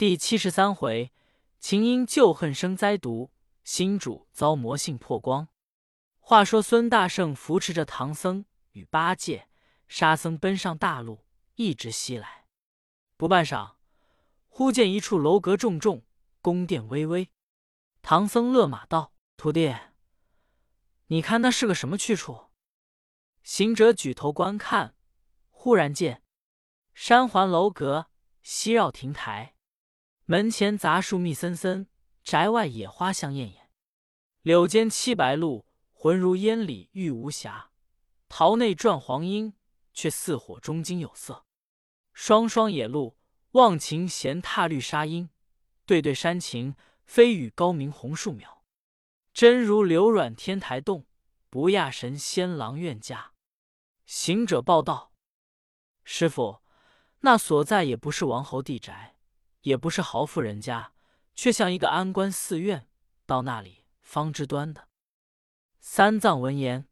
第七十三回，秦因旧恨生灾毒，新主遭魔性破光。话说孙大圣扶持着唐僧与八戒、沙僧奔上大路，一直西来。不半晌，忽见一处楼阁重重，宫殿巍巍。唐僧勒马道：“徒弟，你看那是个什么去处？”行者举头观看，忽然见山环楼阁，西绕亭台，门前杂树密森森，宅外野花香艳艳。柳间栖白鹭，浑如烟里玉无瑕；桃内转黄莺，却似火中金有色。双双野鹿，忘情闲踏绿纱缨；对对山禽，飞羽高鸣红树苗。真如流软天台洞，不亚神仙郎愿家。行者报道：“师傅，那所在也不是王侯地宅，也不是豪富人家，却像一个安官寺院。到那里方知端的。”三藏闻言，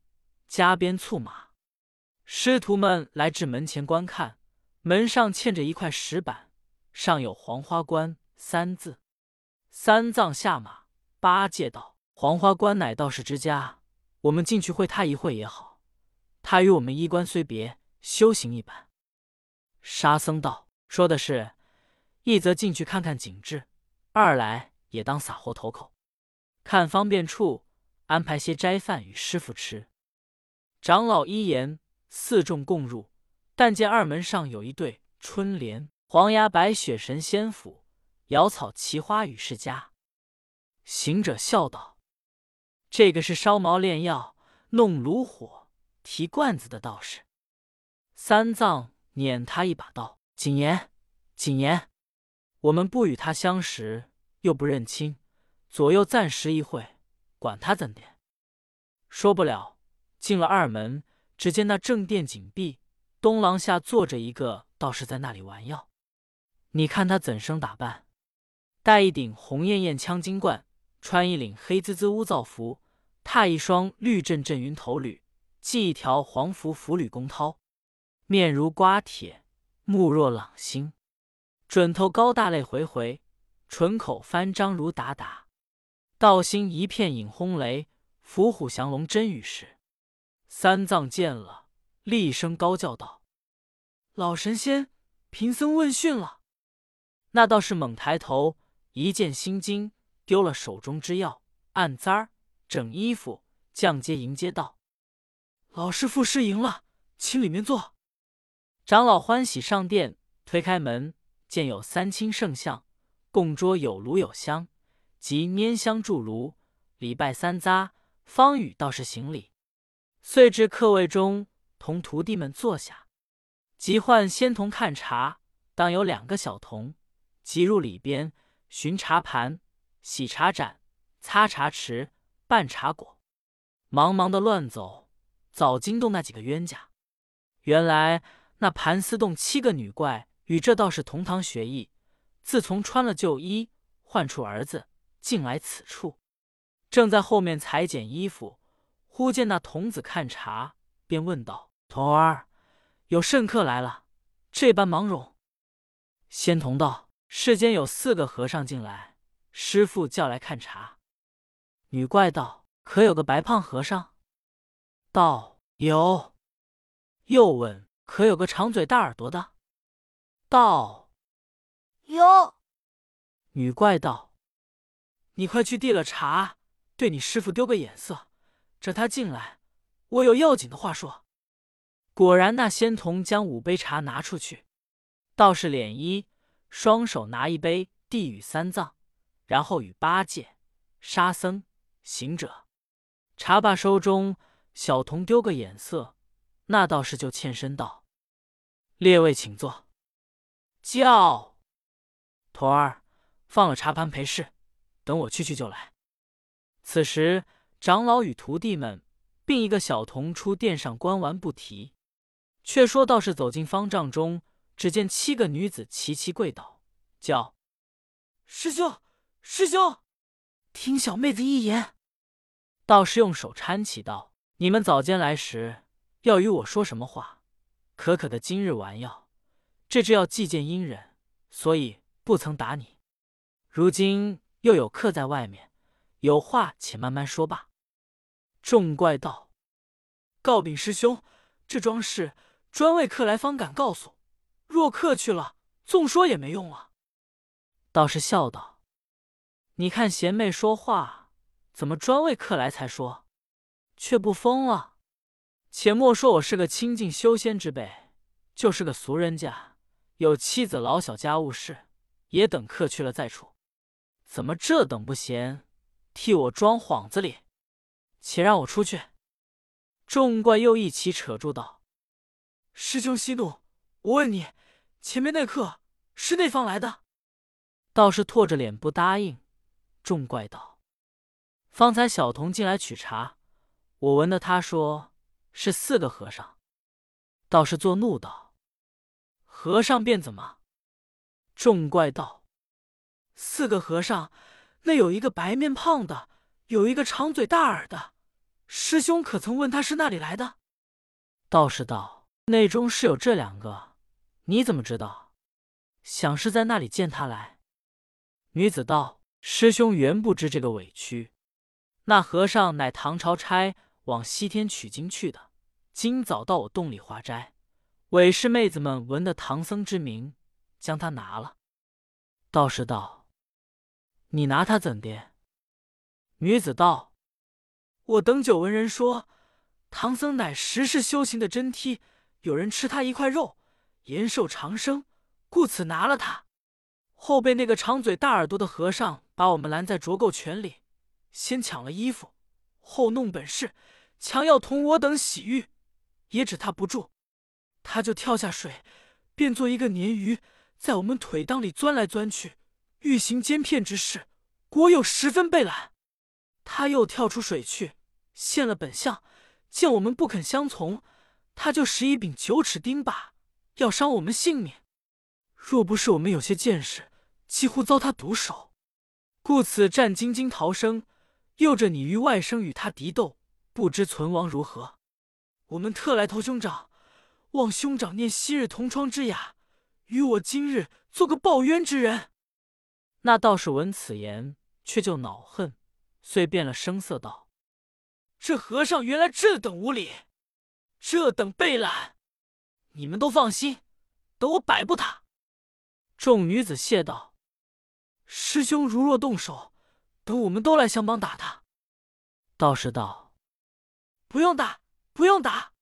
加鞭促马，师徒们来至门前观看，门上嵌着一块石板，上有“黄花关”三字。三藏下马，八戒道：“黄花关乃道士之家，我们进去会他一会也好。”他与我们衣冠虽别，修行一般。沙僧道：“说的是，一则进去看看景致，二来也当撒活投口，看方便处安排些斋饭与师傅吃。”长老一言，四众共入。但见二门上有一对春联：“黄崖白雪神仙府，瑶草奇花与世家。”行者笑道：“这个是烧毛炼药、弄炉火。”提罐子的道士，三藏撵他一把道：“谨言，谨言！我们不与他相识，又不认亲，左右暂时一会，管他怎点。”说不了，进了二门，只见那正殿紧闭，东廊下坐着一个道士，在那里玩药。你看他怎生打扮？戴一顶红艳艳枪金冠，穿一领黑滋滋乌皂服，踏一双绿阵阵云头履。系一条黄符符履弓绦，面如瓜铁，目若朗星，准头高大泪回回，唇口翻张如达达，道心一片引轰雷，伏虎降龙真与实。三藏见了，厉声高叫道：“老神仙，贫僧问讯了。”那道士猛抬头，一见心惊，丢了手中之药，按簪儿整衣服，降阶迎接道。老师傅失迎了，请里面坐。长老欢喜上殿，推开门，见有三清圣像，供桌有炉有香，即拈香筑炉，礼拜三匝，方与道士行礼。遂至客位中，同徒弟们坐下。即唤仙童看茶，当有两个小童，即入里边寻茶盘、洗茶盏、擦茶池、拌茶果，忙忙的乱走。早惊动那几个冤家，原来那盘丝洞七个女怪与这道士同堂学艺，自从穿了旧衣，唤出儿子，进来此处，正在后面裁剪衣服，忽见那童子看茶，便问道：“童儿，有甚客来了？这般忙容。”仙童道：“世间有四个和尚进来，师傅叫来看茶。”女怪道：“可有个白胖和尚？”道有，又问可有个长嘴大耳朵的？道哟。女怪道：“你快去递了茶，对你师傅丢个眼色，这他进来，我有要紧的话说。”果然，那仙童将五杯茶拿出去，道士脸一，双手拿一杯递与三藏，然后与八戒、沙僧、行者茶罢收中。小童丢个眼色，那道士就欠身道：“列位请坐。”叫徒儿放了茶盘陪侍，等我去去就来。此时长老与徒弟们并一个小童出殿上观玩不提。却说道士走进方丈中，只见七个女子齐齐跪倒，叫：“师兄，师兄，听小妹子一言。”道士用手搀起道。你们早间来时，要与我说什么话？可可的今日玩药，这只要祭见阴人，所以不曾打你。如今又有客在外面，有话且慢慢说吧。”众怪道：“告禀师兄，这桩事专为客来方敢告诉，若客去了，纵说也没用了。”道士笑道：“你看贤妹说话，怎么专为客来才说，却不疯了？且莫说我是个清净修仙之辈，就是个俗人家，有妻子老小家务事，也等客去了再处。怎么这等不闲，替我装幌子里？且让我出去。”众怪又一起扯住道：“师兄息怒，我问你，前面那客是那方来的？”道士拓着脸不答应。众怪道：“方才小童进来取茶，我闻得他说是四个和尚。”道士作怒道：“和尚便怎么？”众怪道：“四个和尚，那有一个白面胖的，有一个长嘴大耳的。师兄可曾问他是那里来的？”道士道：“内中是有这两个，你怎么知道？想是在那里见他来。”女子道：“师兄原不知这个委屈。那和尚乃唐朝差往西天取经去的，今早到我洞里化斋。韦氏妹子们闻得唐僧之名，将他拿了。”道士道：“你拿他怎的？”女子道：“我等久闻人说，唐僧乃十世修行的真梯，有人吃他一块肉，延寿长生，故此拿了他。”后被那个长嘴大耳朵的和尚把我们拦在浊垢泉里，先抢了衣服，后弄本事，强要同我等洗浴，也只他不住，他就跳下水，变作一个鲶鱼，在我们腿裆里钻来钻去，欲行奸骗之事，果有十分被懒。他又跳出水去，现了本相，见我们不肯相从，他就使一柄九齿钉耙，要伤我们性命。若不是我们有些见识，几乎遭他毒手，故此战兢兢逃生。又着你与外甥与他敌斗，不知存亡如何。我们特来投兄长，望兄长念昔日同窗之雅，与我今日做个报冤之人。那道士闻此言，却就恼恨，遂变了声色道：“这和尚原来这等无礼，这等背懒，你们都放心，等我摆布他。”众女子谢道：“师兄如若动手，等我们都来相帮打他。”道士道：“不用打，不用打。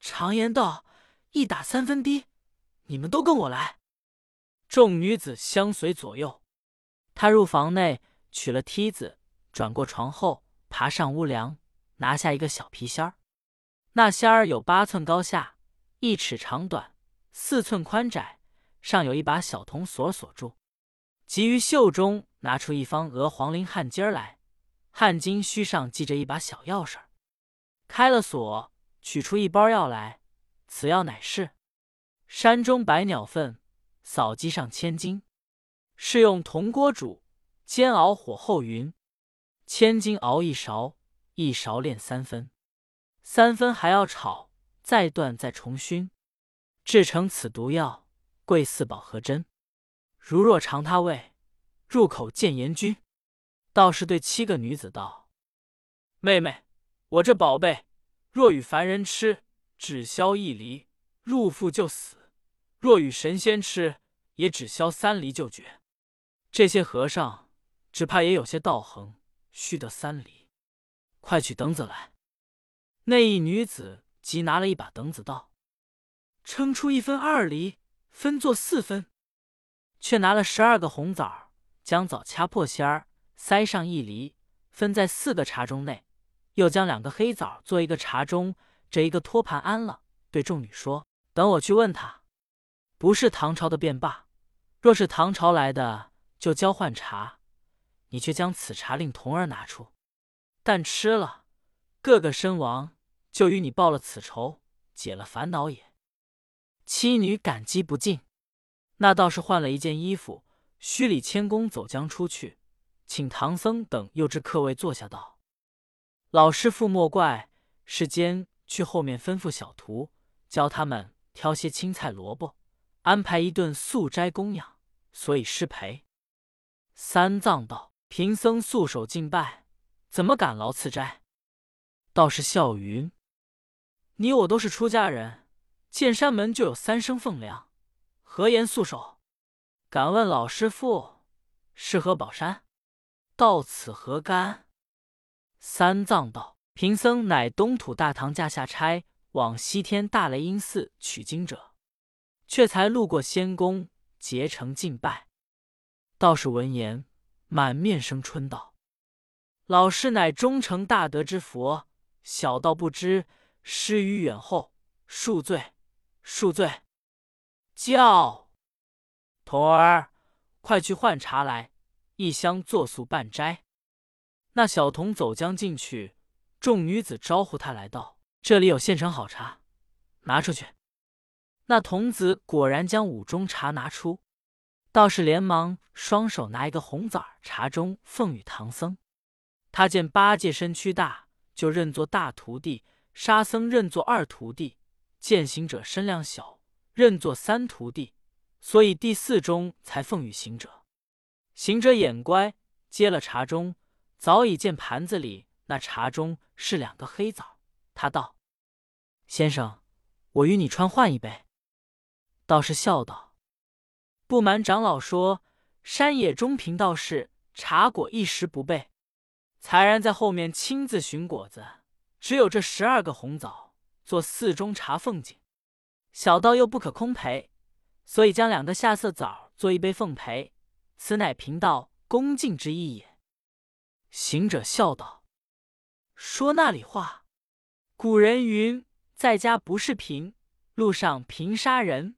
常言道，一打三分低，你们都跟我来。”众女子相随左右。他入房内，取了梯子，转过床后，爬上屋梁，拿下一个小皮仙儿。那仙儿有八寸高下，一尺长短，四寸宽窄。上有一把小铜锁锁住，即于袖中拿出一方鹅黄绫汗巾来，汗巾须上系着一把小钥匙，开了锁，取出一包药来，此药乃是。山中百鸟粪，扫机上千金，是用铜锅煮，煎熬火候匀，千金熬一勺，一勺炼三分，三分还要炒，再断再重熏，制成此毒药。贵四宝合针，如若尝他味，入口见阎君。道士对七个女子道：“妹妹，我这宝贝，若与凡人吃，只消一厘，入腹就死；若与神仙吃，也只消三厘就绝。这些和尚只怕也有些道行，须得三厘。快取等子来。”那一女子即拿了一把等子道：“称出一分二厘。”分作四分，却拿了十二个红枣，将枣掐破芯儿，塞上一厘，分在四个茶盅内。又将两个黑枣做一个茶盅，这一个托盘安了。对众女说：“等我去问他，不是唐朝的便罢；若是唐朝来的，就交换茶。你却将此茶令童儿拿出，但吃了，个个身亡，就与你报了此仇，解了烦恼也。”妻女感激不尽，那道士换了一件衣服，虚礼谦恭走将出去，请唐僧等又至客位坐下道：“老师傅莫怪，世间去后面吩咐小徒，教他们挑些青菜萝卜，安排一顿素斋供养，所以失陪。”三藏道：“贫僧素手敬拜，怎么敢劳赐斋？”道士笑云：“你我都是出家人，见山门就有三生奉粮，何言素手？敢问老师傅，是何宝山？到此何干？”三藏道：“贫僧乃东土大唐驾下差，往西天大雷音寺取经者，却才路过仙宫，结成敬拜。”道士闻言，满面生春道：“老师乃忠诚大德之佛。”小道不知，失于远后，恕罪，恕罪。叫童儿，快去换茶来，一箱作素半斋。那小童走将进去，众女子招呼他来道：“这里有现成好茶，拿出去。”那童子果然将五中茶拿出，道士连忙双手拿一个红枣茶盅奉与唐僧。他见八戒身躯大。就认作大徒弟，沙僧认作二徒弟，见行者身量小，认作三徒弟，所以第四盅才奉与行者。行者眼乖，接了茶盅，早已见盘子里那茶盅是两个黑枣。他道：“先生，我与你穿换一杯。”道士笑道：“不瞒长老说，山野中贫道士茶果一时不备。”才然在后面亲自寻果子，只有这十二个红枣做四中茶奉敬，小道又不可空赔，所以将两个下色枣做一杯奉陪，此乃贫道恭敬之意也。行者笑道：“说那里话？古人云，在家不是贫，路上贫杀人。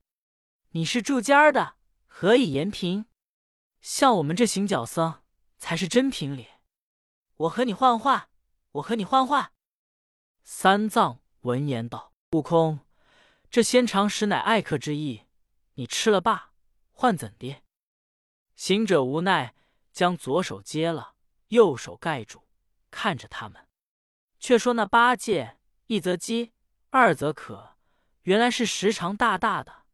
你是住家的，何以言贫？像我们这行脚僧，才是真贫脸。”我和你换换，我和你换换。三藏闻言道：“悟空，这仙长实乃爱客之意，你吃了罢，换怎的？”行者无奈，将左手接了，右手盖住，看着他们。却说那八戒一则饥，二则渴，原来是时长大大的。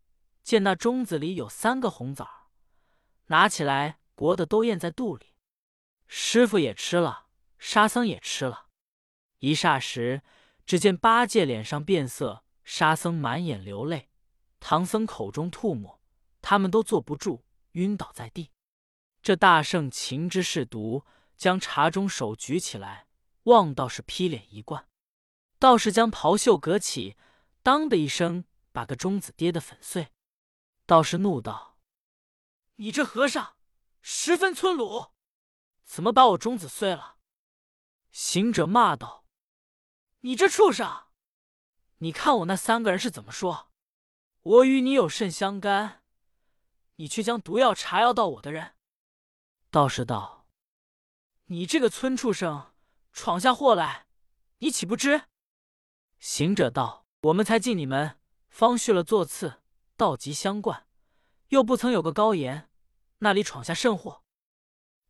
见那盅子里有三个红枣，拿起来国的都咽在肚里。师傅也吃了。沙僧也吃了，一霎时，只见八戒脸上变色，沙僧满眼流泪，唐僧口中吐沫，他们都坐不住，晕倒在地。这大圣情知是毒，将茶盅手举起来，望道士劈脸一灌。道士将袍袖隔起，当的一声，把个钟子跌得粉碎。道士怒道：“你这和尚十分村鲁，怎么把我钟子碎了？”行者骂道：“你这畜生！你看我那三个人是怎么说？我与你有甚相干？你却将毒药查药到我的人。”道士道：“你这个村畜生，闯下祸来，你岂不知？”行者道：“我们才进你门，方续了座次，道吉相贯，又不曾有个高言，那里闯下甚祸？”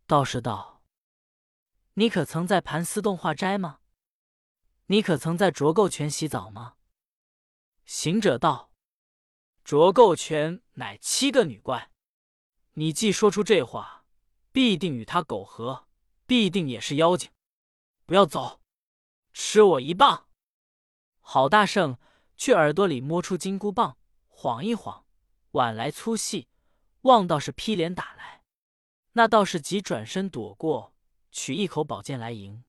道士道。你可曾在盘丝洞化斋吗？你可曾在浊垢泉洗澡吗？行者道：“浊垢泉乃七个女怪，你既说出这话，必定与他苟合，必定也是妖精。不要走，吃我一棒！”郝大圣去耳朵里摸出金箍棒，晃一晃，碗来粗细，望道士劈脸打来，那道士急转身躲过。取一口宝剑来迎，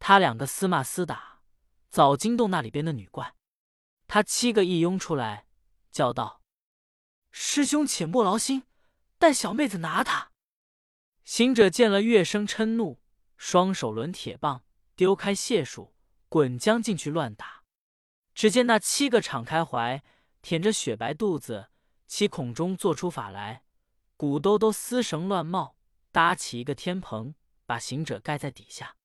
他两个厮骂厮打，早惊动那里边的女怪。他七个一拥出来，叫道：“师兄且莫劳心，带小妹子拿他。”行者见了，乐声嗔怒，双手抡铁棒，丢开解数，滚将进去乱打。只见那七个敞开怀，舔着雪白肚子，其孔中做出法来，鼓兜兜丝绳乱冒，搭起一个天棚。把行者盖在底下，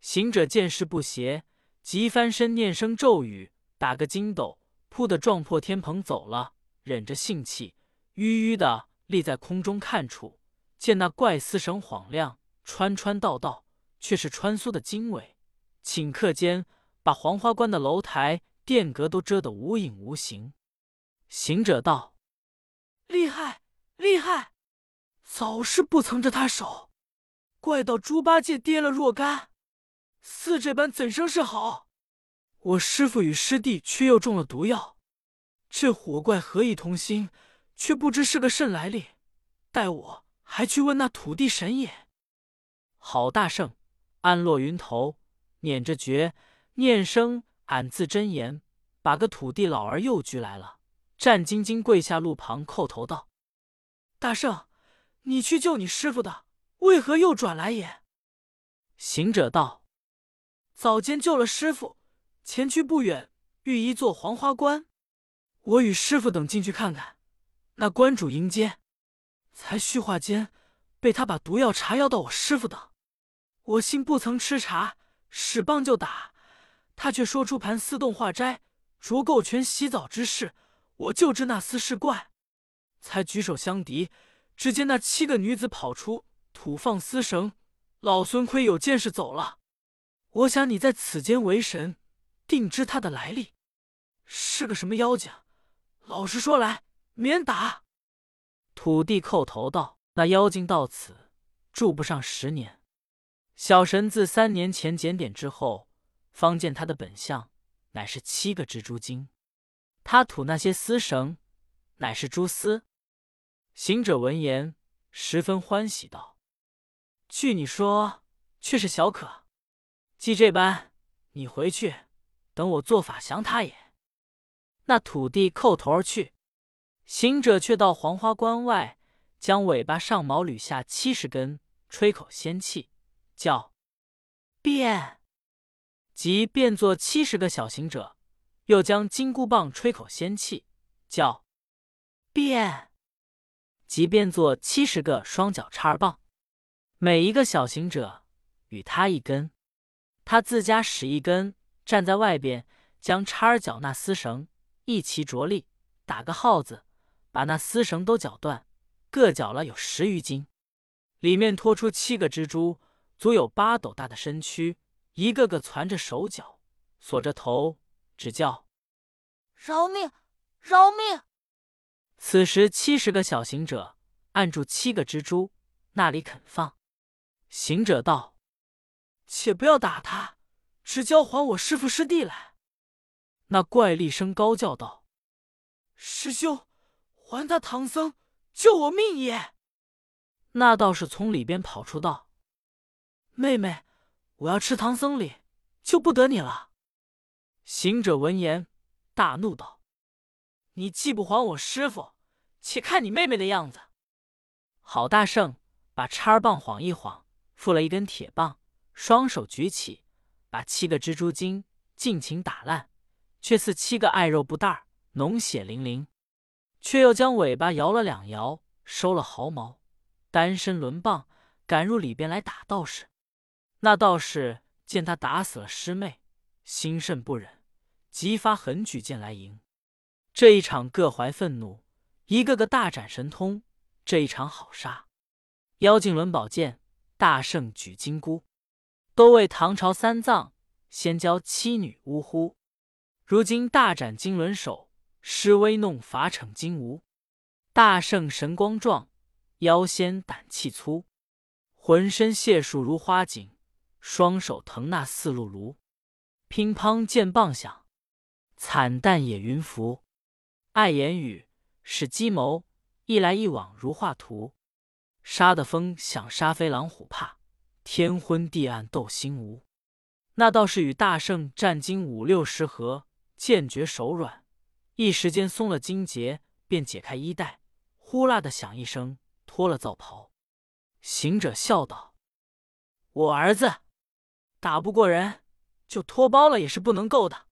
行者见势不协，急翻身念声咒语，打个筋斗，扑的撞破天棚走了。忍着性气，吁吁的立在空中看处，见那怪丝绳晃亮，穿穿道道，却是穿梭的经纬，顷刻间把黄花关的楼台殿阁都遮得无影无形。行者道：“厉害，厉害！早是不曾着他手，怪到猪八戒跌了若干，似这般怎生是好？我师父与师弟却又中了毒药，这火怪何以同心？却不知是个甚来历。待我还去问那土地神也。好大圣，安落云头，捻着诀，念声俺自真言，把个土地老儿又拘来了，战兢兢跪下路旁叩头道：“大圣，你去救你师傅的，为何又转来也？”行者道：“早间救了师傅，前去不远，遇一座黄花关，我与师傅等进去看看。那关主迎接，才叙话间，被他把毒药茶药到我师父等。我心不曾吃茶，使棒就打，他却说出盘丝洞化斋、浊垢泉洗澡之事，我就知那厮是怪，才举手相敌。只见那七个女子跑出，吐放丝绳，老孙亏有见识走了。我想你在此间为神，定知他的来历，是个什么妖精？老实说来，免打。土地叩头道：“那妖精到此住不上十年。小神自三年前检点之后，方见他的本相，乃是七个蜘蛛精。他吐那些丝绳，乃是蛛丝。”行者闻言，十分欢喜道：“据你说，却是小可。既这般，你回去等我做法降他也。”那土地叩头而去。行者却到黄花关外，将尾巴上毛捋下七十根，吹口仙气，叫变，即变作七十个小行者；又将金箍棒吹口仙气，叫变。即变作七十个双脚叉儿棒，每一个小行者与他一根，他自家使一根，站在外边，将叉儿脚那丝绳一齐着力，打个号子，把那丝绳都绞断，各绞了有十余斤，里面拖出七个蜘蛛，足有八斗大的身躯，一个个攒着手脚，锁着头，只叫饶命，饶命。此时，七十个小行者按住七个蜘蛛，那里肯放。行者道：“且不要打他，只交还我师父师弟来。”那怪厉声高叫道：“师兄，还他唐僧，救我命也！”那道士从里边跑出道：“妹妹，我要吃唐僧礼，救不得你了。”行者闻言，大怒道。你既不还我师傅，且看你妹妹的样子！郝大圣把叉儿棒晃一晃，附了一根铁棒，双手举起，把七个蜘蛛精尽情打烂，却似七个爱肉布袋儿，脓血淋淋。却又将尾巴摇了两摇，收了毫毛，单身抡棒赶入里边来打道士。那道士见他打死了师妹，心甚不忍，急发狠举剑来迎。这一场各怀愤怒，一个个大展神通。这一场好杀，妖精抡宝剑，大圣举金箍，都为唐朝三藏先教七女呜呼。如今大展金轮手，施威弄法逞金吾。大圣神光壮，妖仙胆气粗，浑身解数如花锦，双手腾那四路炉。乒乓剑棒响，惨淡野云浮。爱言语，是计谋，一来一往如画图。杀的风响，杀飞狼虎怕，天昏地暗斗心无。那道士与大圣战经五六十合，剑绝手软，一时间松了筋结，便解开衣带，呼啦的响一声，脱了皂袍。行者笑道：“我儿子打不过人，就脱包了也是不能够的。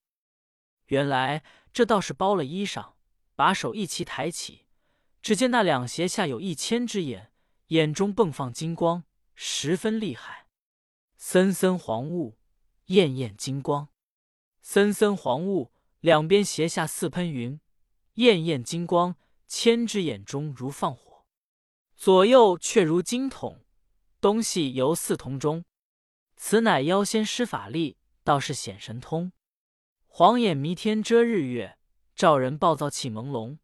原来这道士包了衣裳。”把手一齐抬起，只见那两鞋下有一千只眼，眼中迸放金光，十分厉害。森森黄雾，艳艳金光；森森黄雾，两边斜下似喷云，艳艳金光。千只眼中如放火，左右却如金筒，东西犹似铜钟。此乃妖仙施法力，倒是显神通。黄眼弥天遮日月。照人暴躁气朦胧，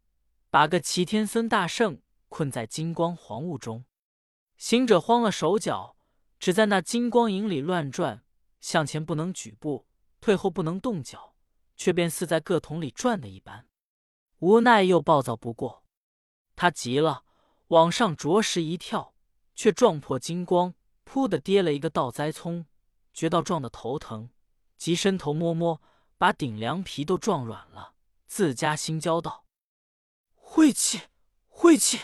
把个齐天孙大圣困在金光黄雾中。行者慌了手脚，只在那金光影里乱转，向前不能举步，退后不能动脚，却便似在个桶里转的一般。无奈又暴躁不过，他急了，往上着实一跳，却撞破金光，扑的跌了一个倒栽葱，觉到撞得头疼，急伸头摸摸，把顶梁皮都撞软了，自家心焦道：“晦气，晦气！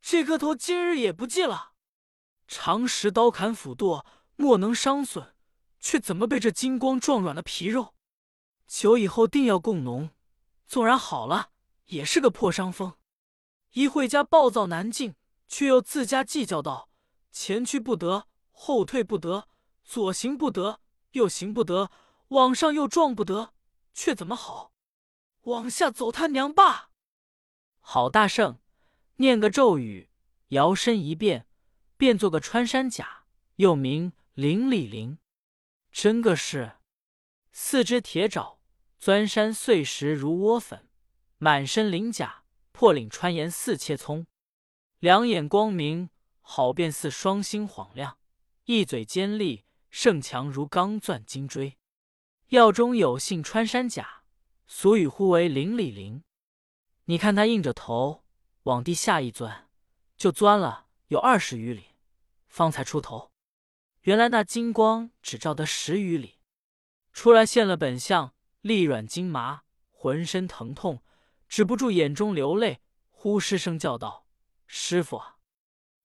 这个头今日也不济了。常时刀砍斧剁，莫能伤损，却怎么被这金光撞软了皮肉？酒以后定要供农，纵然好了，也是个破伤风。一会家暴躁难静，却又自家计较道：前去不得，后退不得，左行不得，右行不得，往上又撞不得，却怎么好？往下走他娘罢！郝大圣念个咒语，摇身一变，变做个穿山甲，又名灵里灵。真个是四只铁爪，钻山碎石如窝粉；满身鳞甲，破岭穿岩似切葱。两眼光明，好便似双星晃亮；一嘴尖利，胜强如钢钻金锥。药中有姓穿山甲，俗语呼为灵里灵。你看他硬着头往地下一钻，就钻了有二十余里，方才出头。原来那金光只照得十余里，出来现了本相，力软筋麻，浑身疼痛，止不住眼中流泪，呼失声叫道：“师傅啊！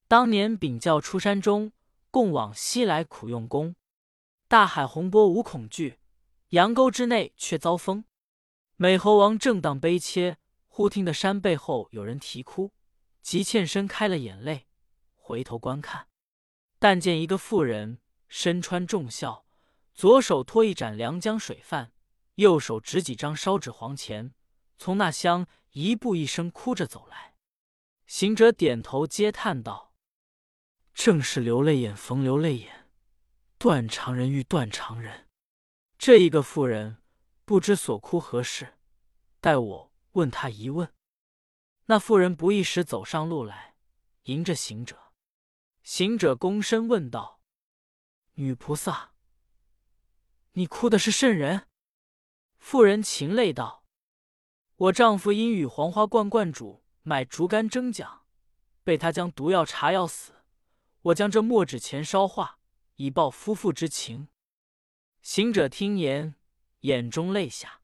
当年禀教出山中，共往西来苦用功，大海洪波无恐惧，阳沟之内却遭风。美猴王正当悲切。”忽听得山背后有人啼哭，急欠身开了眼泪，回头观看，但见一个妇人身穿重孝，左手托一盏凉江水饭，右手执几张烧纸黄钱，从那厢一步一声哭着走来。行者点头嗟叹道：“正是流泪眼逢流泪眼，断肠人遇断肠人。这一个妇人不知所哭何事，待我。”问他一问，那妇人不一时走上路来，迎着行者。行者躬身问道：“女菩萨，你哭的是甚人？”妇人噙泪道：“我丈夫因与黄花罐罐主买竹竿争奖，被他将毒药茶药死。我将这墨纸钱烧化，以报夫妇之情。”行者听言，眼中泪下。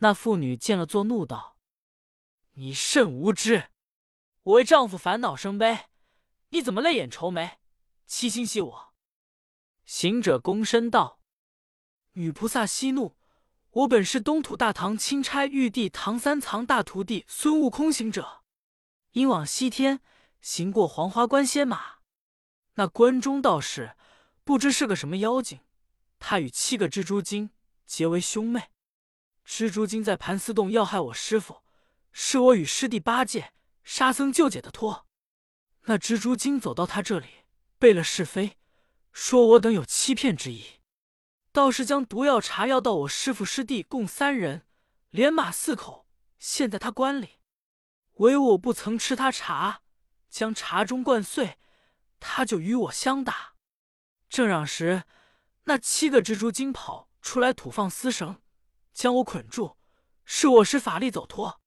那妇女见了，作怒道：“你甚无知！我为丈夫烦恼生悲，你怎么泪眼愁眉，欺心戏我？”行者躬身道：“女菩萨息怒，我本是东土大唐钦差玉帝唐三藏大徒弟孙悟空行者，因往西天行过黄花关歇马，那关中道士不知是个什么妖精，他与七个蜘蛛精结为兄妹。”蜘蛛精在盘丝洞要害我师傅，是我与师弟八戒、沙僧救解的托。那蜘蛛精走到他这里，背了是非，说我等有欺骗之意，倒是将毒药茶要到我师傅师弟共三人，连马四口，陷在他棺里。唯我不曾吃他茶，将茶盅灌碎，他就与我相打。正嚷时，那七个蜘蛛精跑出来，吐放丝绳。将我捆住，是我使法力走脱。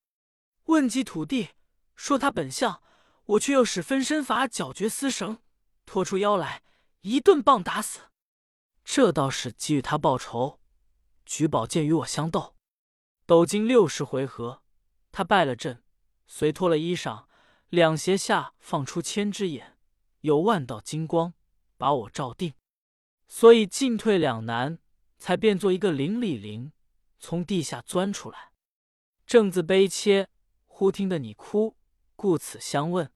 问及土地，说他本相，我却又使分身法绞绝丝绳，拖出腰来，一顿棒打死。这倒是给予他报仇，举宝剑与我相斗，斗经六十回合，他败了阵，遂脱了衣裳，两胁下放出千只眼，有万道金光把我照定，所以进退两难，才变作一个灵里灵。从地下钻出来，正自悲切，忽听得你哭，故此相问。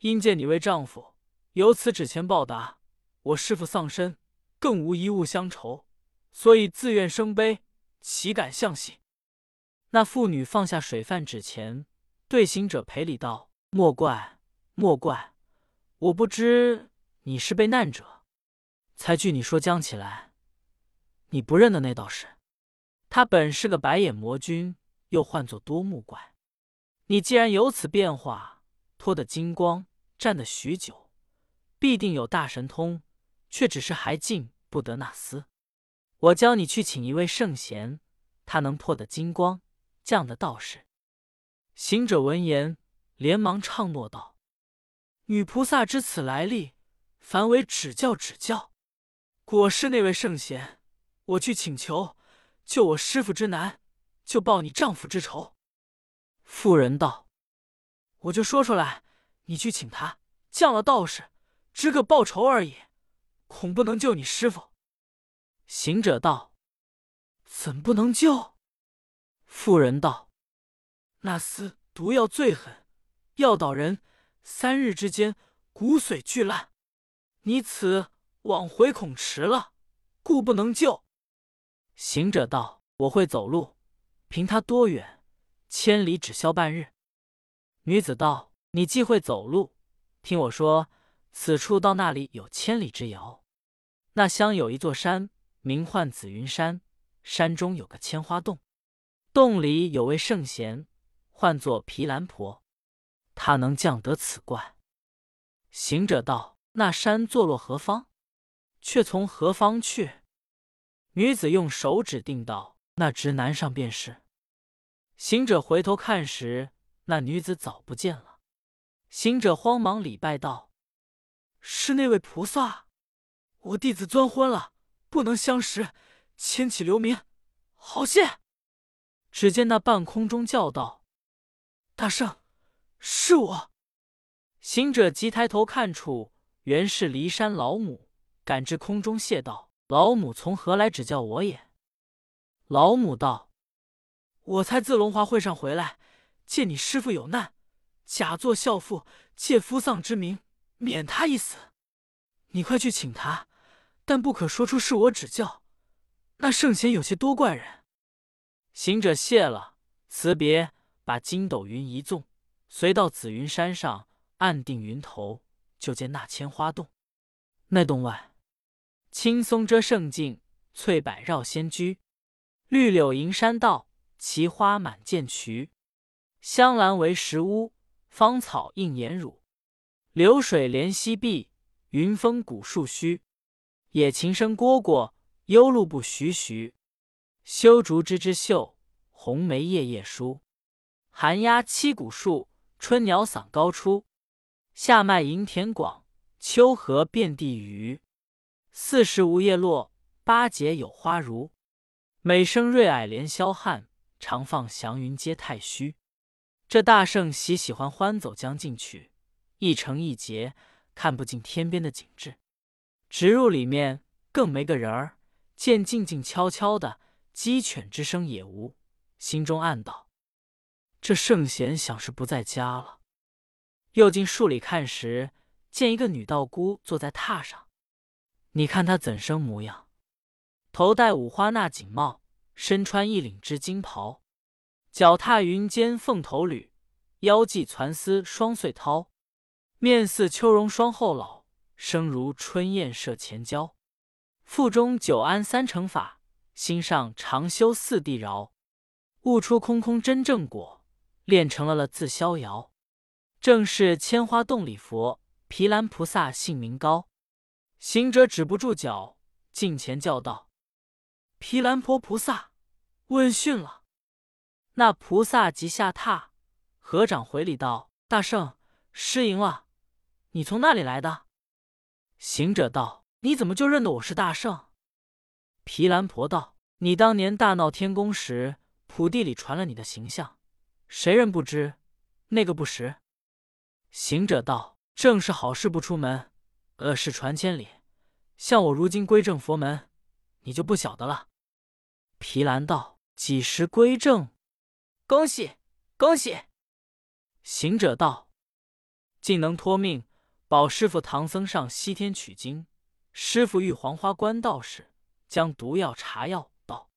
因见你为丈夫，由此纸钱报答，我师父丧身，更无一物相酬，所以自愿生悲，岂敢相信？那妇女放下水饭纸钱，对行者赔礼道：“莫怪，莫怪，我不知你是被难者，才据你说将起来。你不认得那道士。”他本是个白眼魔君，又唤作多目怪。你既然有此变化，脱得金光，站得许久，必定有大神通，却只是还进不得那厮。我教你去请一位圣贤，他能破得金光，降得道士。”行者闻言，连忙唱诺道：“女菩萨知此来历，凡为指教指教。果是那位圣贤，我去请求，救我师傅之难，就报你丈夫之仇。”妇人道：“我就说出来，你去请他，降了道士，只可报仇而已，恐不能救你师傅。”行者道：“怎不能救？”妇人道：“那厮毒药最狠，药倒人，三日之间骨髓俱烂。你此往回恐迟了，故不能救。”行者道：“我会走路，凭他多远。”千里只消半日。女子道：“你既会走路，听我说，此处到那里有千里之遥。那乡有一座山，名唤紫云山。山中有个千花洞，洞里有位圣贤，唤作毗蓝婆，他能降得此怪。”行者道：“那山坐落何方？却从何方去？”女子用手指定道：“那直南上便是。”行者回头看时，那女子早不见了。行者慌忙礼拜道：“是那位菩萨，我弟子钻昏了，不能相识，千起留名，好谢。”只见那半空中叫道：“大圣，是我。”行者急抬头看处，原是骊山老母，赶至空中谢道：“老母从何来指教我也？”老母道。我才自龙华会上回来，见你师傅有难，假作孝妇，借夫丧之名，免他一死。你快去请他，但不可说出是我指教。那圣贤有些多怪人。行者谢了，辞别，把筋斗云一纵，随到紫云山上，按定云头，就见那千花洞。那洞外，青松遮胜境，翠柏绕仙居，绿柳迎山道。奇花满涧渠，香兰为石屋，芳草映岩乳。流水连溪碧，云峰古树虚。野禽声蝈蝈，幽路不徐徐。修竹枝枝秀，红梅叶叶疏。寒鸦栖古树，春鸟嗓高出。夏麦盈田广，秋荷遍地腴。四时无叶落，八节有花如。每生瑞霭连霄汉。常放祥云接太虚，这大圣喜喜欢欢走将进去，一城一节看不尽天边的景致。直入里面更没个人儿，见静静悄悄的，鸡犬之声也无。心中暗道：这圣贤想是不在家了。又进树里看时，见一个女道姑坐在榻上。你看她怎生模样？头戴五花纳锦帽。身穿一领织金袍，脚踏云间凤头履，腰系攒丝双穗绦，面似秋容霜后老，声如春燕射前娇。腹中久安三乘法，心上常修四谛饶。悟出空空真正果，练成了了自逍遥。正是千花洞里佛，毗蓝菩萨姓名高。行者止不住脚，近前叫道：“毗蓝婆菩萨。”问讯了，那菩萨即下榻，合掌回礼道：“大圣，失迎了。你从那里来的？”行者道：“你怎么就认得我是大圣？”毗蓝婆道：“你当年大闹天宫时，普地里传了你的形象，谁人不知？那个不识？”行者道：“正是好事不出门，恶事传千里。像我如今归正佛门，你就不晓得了。”毗蓝道。几时归正？恭喜恭喜！行者道：“竟能托命保师傅唐僧上西天取经。师傅遇黄花关道士，将毒药查药道：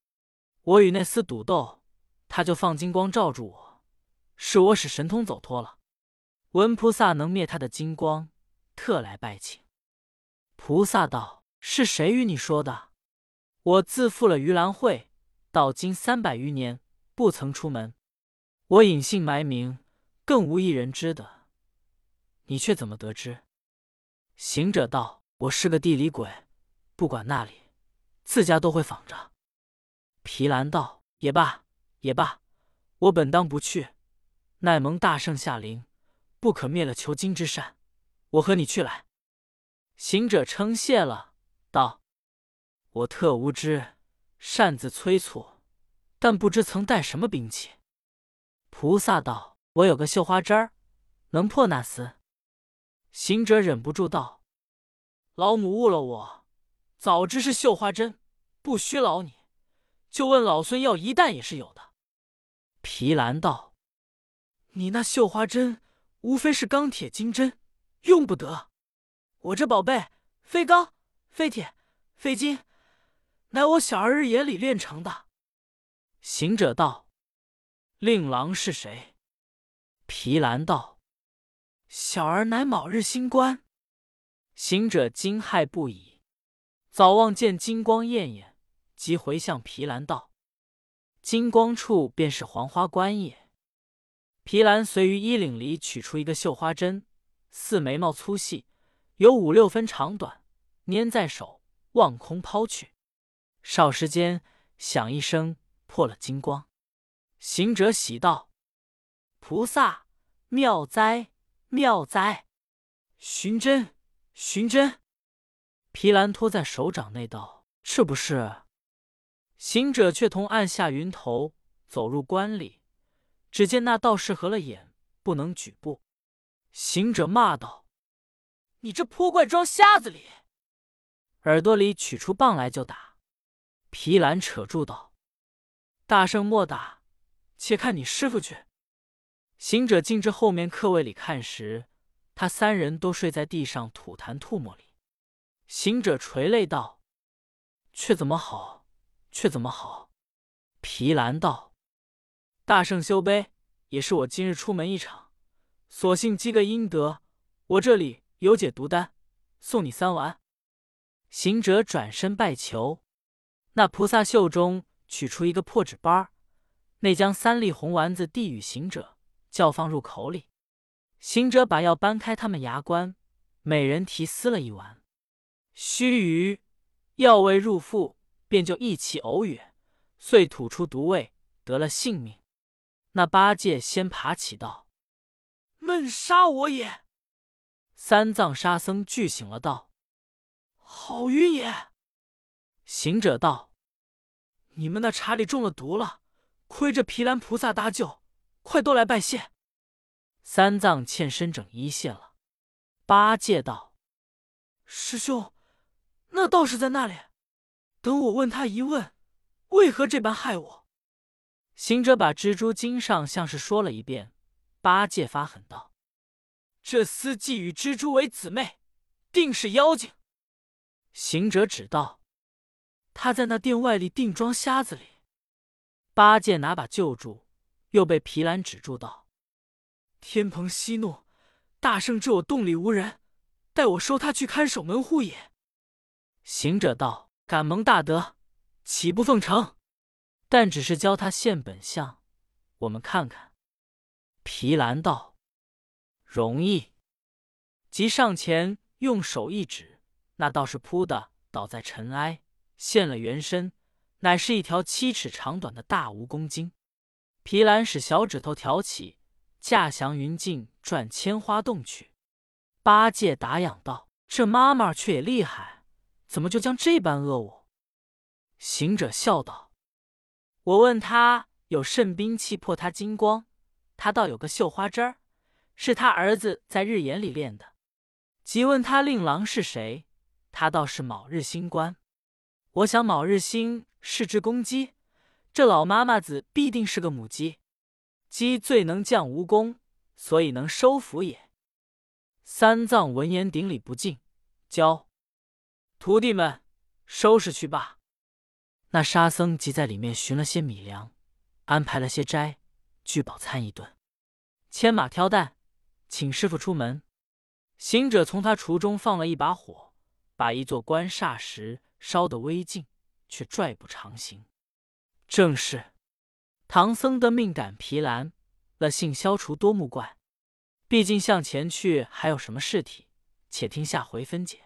我与那厮赌斗，他就放金光罩住我，是我使神通走脱了。闻菩萨能灭他的金光，特来拜请。”菩萨道：“是谁与你说的？我自负了盂兰会。”到今三百余年，不曾出门。我隐姓埋名，更无一人知的。你却怎么得知？行者道：“我是个地里鬼，不管那里，自家都会访着。”皮兰道：“也罢，也罢，我本当不去，奈蒙大圣下令，不可灭了求经之善，我和你去来。”行者称谢了，道：“我特无知，擅自催促，但不知曾带什么兵器。”菩萨道：“我有个绣花针儿，能破那厮。”行者忍不住道：“老母误了我，早知是绣花针，不需劳你，就问老孙要一担也是有的。”皮兰道：“你那绣花针无非是钢铁金针，用不得。我这宝贝非钢非铁非金，乃我小儿日眼里炼成的。”行者道：“令郎是谁？”皮兰道。小儿乃卯日星官，行者惊骇不已，早望见金光艳艳，即回向皮兰道：“金光处便是黄花关也。”皮兰随于衣领里取出一个绣花针，似眉毛粗细，有五六分长短，拈在手，望空抛去，少时间，响一声，破了金光。行者喜道：“菩萨妙哉！”妙哉！寻真，寻真！皮兰托在手掌内道：“是不是？”行者却同按下云头，走入关里。只见那道士合了眼，不能举步。行者骂道：“你这泼怪装瞎子哩！”耳朵里取出棒来就打。皮兰扯住道：“大圣莫打，且看你师傅去。”行者进至后面客位里看时，他三人都睡在地上吐痰吐沫里。行者垂泪道：“却怎么好？却怎么好？”皮兰道：“大圣休悲，也是我今日出门一场，索性积个阴德。我这里有解毒丹，送你三丸。”行者转身拜求，那菩萨袖中取出一个破纸包，内将三粒红丸子递与行者。叫放入口里，行者把药搬开，他们牙关，每人提撕了一丸。须臾，药味入腹，便就一起呕哕，遂吐出毒味，得了性命。那八戒先爬起道：“闷杀我也！”三藏、沙僧俱醒了道：“好晕也！”行者道：“你们那茶里中了毒了，亏着毗蓝菩萨搭救。”快都来拜谢！三藏欠身整一谢了。八戒道：“师兄，那道士在那里？等我问他一问，为何这般害我？”行者把蜘蛛精上像是说了一遍。八戒发狠道：“这厮既与蜘蛛为姊妹，定是妖精。”行者指道：“他在那殿外里定装瞎子里。”八戒拿把救住。又被皮兰止住道：“天蓬息怒，大圣知我洞里无人，待我收他去看守门户也。”行者道：“敢蒙大德，岂不奉承？但只是教他现本相，我们看看。”皮兰道：“容易。”即上前用手一指，那道士扑的倒在尘埃，现了原身，乃是一条七尺长短的大蜈蚣精。皮兰使小指头挑起，驾祥云径转千花洞去。八戒打仰道：“这妈妈却也厉害，怎么就将这般恶我？”行者笑道：“我问他有甚兵器破他金光，他倒有个绣花针儿，是他儿子在日眼里练的。即问他令郎是谁，他倒是卯日星官。我想卯日星是只公鸡。”这老妈妈子必定是个母鸡，鸡最能降蜈蚣，所以能收服也。三藏闻言顶礼不敬，教徒弟们收拾去罢。那沙僧即在里面寻了些米粮，安排了些斋，聚饱餐一顿，牵马挑担，请师傅出门。行者从他厨中放了一把火，把一座棺霎时烧得微烬，却拽不长行。正是，唐僧的命赶皮兰，了性消除多目怪。毕竟向前去还有什么事体？且听下回分解。